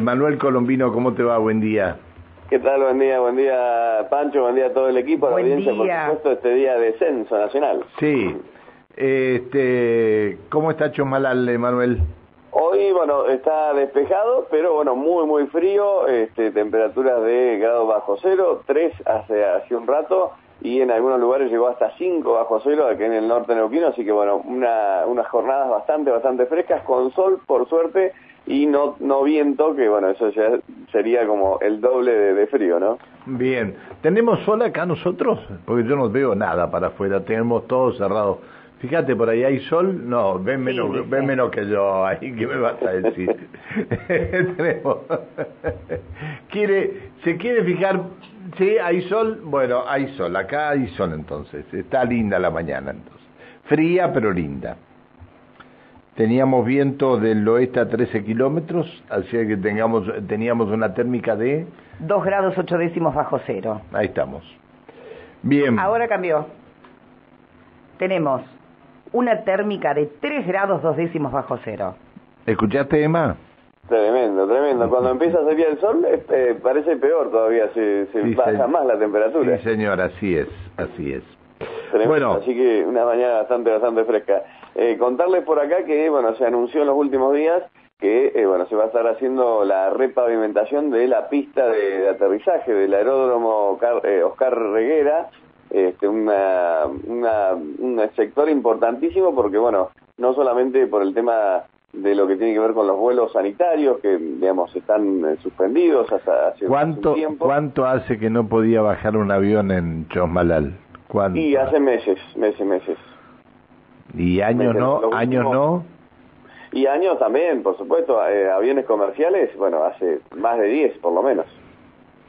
Manuel Colombino, ¿cómo te va? Buen día. ¿Qué tal? Buen día, buen día Pancho, buen día a todo el equipo, a la audiencia, por supuesto, este día de censo nacional. Sí. Este, ¿Cómo está Chomalal, Manuel? Hoy, bueno, está despejado, pero bueno, muy, muy frío, este, temperaturas de grado bajo cero, 3 hace, hace un rato, y en algunos lugares llegó hasta 5 bajo cero, aquí en el norte neuquino, así que bueno, una, unas jornadas bastante, bastante frescas, con sol, por suerte, y no, no viento, que bueno, eso ya sería como el doble de, frío, ¿no? Bien, ¿tenemos sol acá nosotros? Porque yo no veo nada para afuera, tenemos todo cerrado. Fíjate, por ahí hay sol, no, ven menos, ven menos que yo, ahí, ¿qué me vas a decir? tenemos. quiere, ¿Se quiere fijar? Sí, hay sol, bueno, hay sol, acá hay sol entonces, está linda la mañana entonces. Fría pero linda. Teníamos viento del oeste a 13 kilómetros, así que tengamos, teníamos una térmica de... 2 grados 8 décimos bajo cero. Ahí estamos. Bien. Ahora cambió. Tenemos una térmica de 3 grados 2 décimos bajo cero. ¿Escuchaste, Emma? Tremendo, tremendo. Cuando empieza a salir el sol este, parece peor todavía, se, se baja más la temperatura. Sí, señor, así es, así es. Bueno. Así que una mañana bastante, bastante fresca. Eh, contarles por acá que, bueno, se anunció en los últimos días que, eh, bueno, se va a estar haciendo la repavimentación de la pista de, aterrizaje del aeródromo eh, Oscar Reguera, este, una, una, un sector importantísimo porque, bueno, no solamente por el tema de lo que tiene que ver con los vuelos sanitarios que digamos están suspendidos hasta hace ¿Cuánto, tiempo. ¿Cuánto hace que no podía bajar un avión en Chosmalal? Y hace meses, meses, meses. ¿Y años no? ¿Años no? Y años también, por supuesto. Eh, aviones comerciales, bueno, hace más de 10 por lo menos.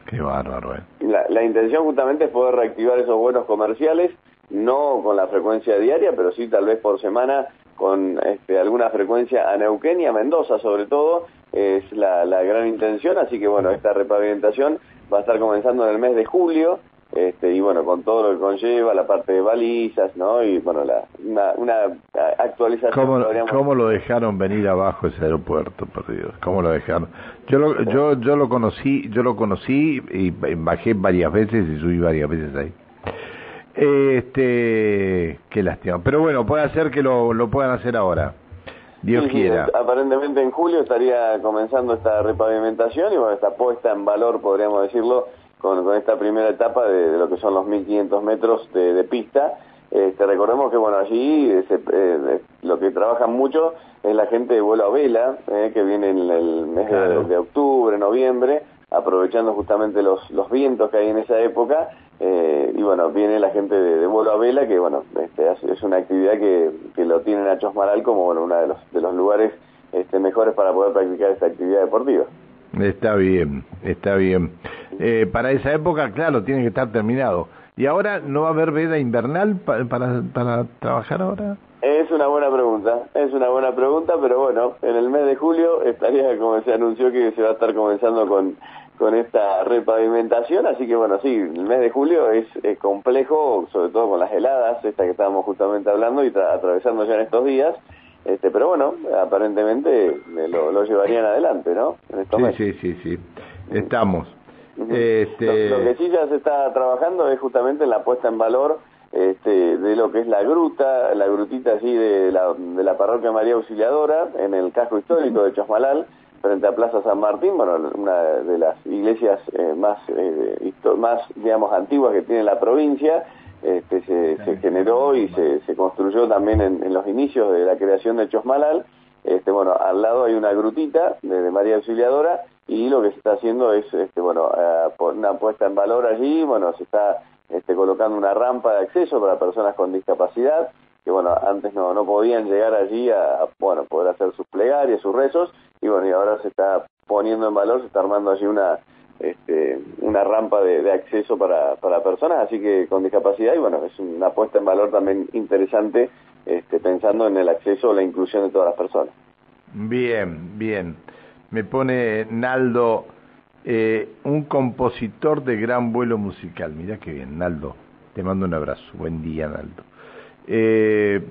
Qué bárbaro, eh. La, la intención justamente es poder reactivar esos vuelos comerciales, no con la frecuencia diaria, pero sí tal vez por semana con este, alguna frecuencia a Neuquén y a Mendoza sobre todo, es la, la gran intención, así que bueno, esta repavimentación va a estar comenzando en el mes de julio, este, y bueno, con todo lo que conlleva, la parte de balizas, ¿no? Y bueno, la, una, actualización. ¿Cómo, ¿Cómo, lo dejaron venir abajo ese aeropuerto, por Dios? ¿Cómo lo dejaron? Yo lo, yo, yo lo conocí, yo lo conocí y bajé varias veces y subí varias veces ahí. Este, qué lástima. Pero bueno, puede ser que lo, lo puedan hacer ahora. Dios quiera. aparentemente en julio estaría comenzando esta repavimentación y bueno, esta puesta en valor, podríamos decirlo, con, esta primera etapa de, lo que son los 1500 metros de, pista. Este, recordemos que bueno allí eh, lo que trabajan mucho es la gente de vuelo a vela, eh, que viene en el mes de, octubre, noviembre, aprovechando justamente los, los vientos que hay en esa época. Eh, y bueno, viene la gente de, vuelo a vela, que bueno, este, es una actividad que, que lo tienen a Chosmaral como bueno, uno de los, de los lugares este, mejores para poder practicar esta actividad deportiva. Está bien, está bien. Eh, para esa época, claro, tiene que estar terminado. ¿Y ahora no va a haber veda invernal para, para, trabajar ahora? Es una buena pregunta, es una buena pregunta, pero bueno, en el mes de julio estaría, como se anunció, que se va a estar comenzando con, con esta repavimentación, así que bueno, sí, el mes de julio es, complejo, sobre todo con las heladas, esta que estábamos justamente hablando y atravesando ya en estos días, este, pero bueno, aparentemente lo, lo llevarían adelante, ¿no? sí, sí, sí, sí, estamos. Este... lo, que sí ya se está trabajando es justamente en la puesta en valor este, de lo que es la gruta, la grutita así de la, de la parroquia María Auxiliadora, en el casco histórico de Chosmalal, frente a Plaza San Martín, bueno, una de las iglesias eh, más, eh, más, digamos, antiguas que tiene la provincia, este, se, generó y se, se construyó también en, los inicios de la creación de Chosmalal. Este, bueno, al lado hay una grutita de, María Auxiliadora y lo que se está haciendo es, este, bueno, eh, una puesta en valor allí, bueno, se está este, colocando una rampa de acceso para personas con discapacidad que bueno, antes no, no podían llegar allí a, bueno, poder hacer sus plegarias, sus rezos, y bueno, y ahora se está poniendo en valor, se está armando allí una, este, una rampa de, acceso para, para personas, así que con discapacidad, y bueno, es una puesta en valor también interesante, este, pensando en el acceso o la inclusión de todas las personas. Bien, bien. Me pone Naldo, eh, un compositor de gran vuelo musical. Mira qué bien, Naldo. Te mando un abrazo. Buen día, Naldo. Eh,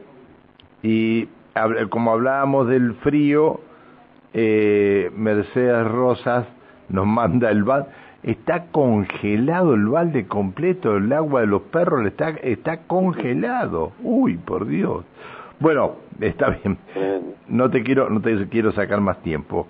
y como hablábamos del frío, eh, Mercedes Rosas nos manda el balde, está congelado el balde completo, el agua de los perros está, está congelado. Uy, por Dios. Bueno, está bien. No te quiero, no te quiero sacar más tiempo.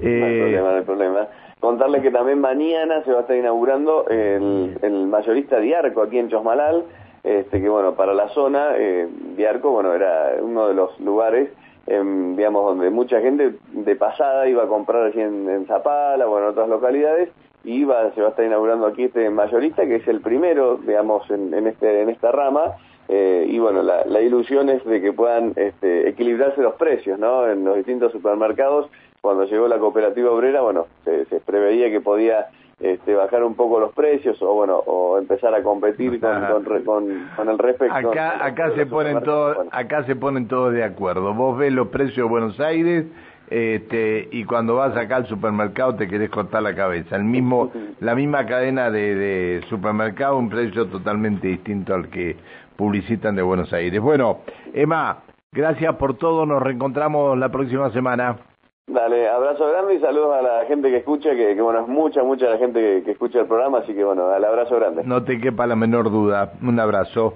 No hay eh, problema, no hay problema. Contarles que también mañana se va a estar inaugurando el, el mayorista Diarco aquí en Chosmalal, este, que bueno, para la zona, eh, Diarco, bueno, era uno de los lugares digamos, donde mucha gente de pasada iba a comprar allí en, Zapala o en otras localidades, y iba, se va a estar inaugurando aquí este mayorista, que es el primero, digamos, en, en este, en esta rama, eh, y bueno, la, la, ilusión es de que puedan este, equilibrarse los precios, ¿no? En los distintos supermercados, cuando llegó la cooperativa obrera, bueno, se, se preveía que podía este, bajar un poco los precios o bueno o empezar a competir con, con, el respecto acá acá se ponen todos acá se ponen todos de acuerdo. Vos ves los precios de Buenos Aires este, y cuando vas acá al supermercado te querés cortar la cabeza. El mismo la misma cadena de, de supermercado un precio totalmente distinto al que publicitan de Buenos Aires bueno Emma gracias por todo nos reencontramos la próxima semana Dale, abrazo grande y saludos a la gente que escucha, que, bueno, es mucha, mucha la gente que, que escucha el programa, así que bueno, al abrazo grande. No te quepa la menor duda, un abrazo.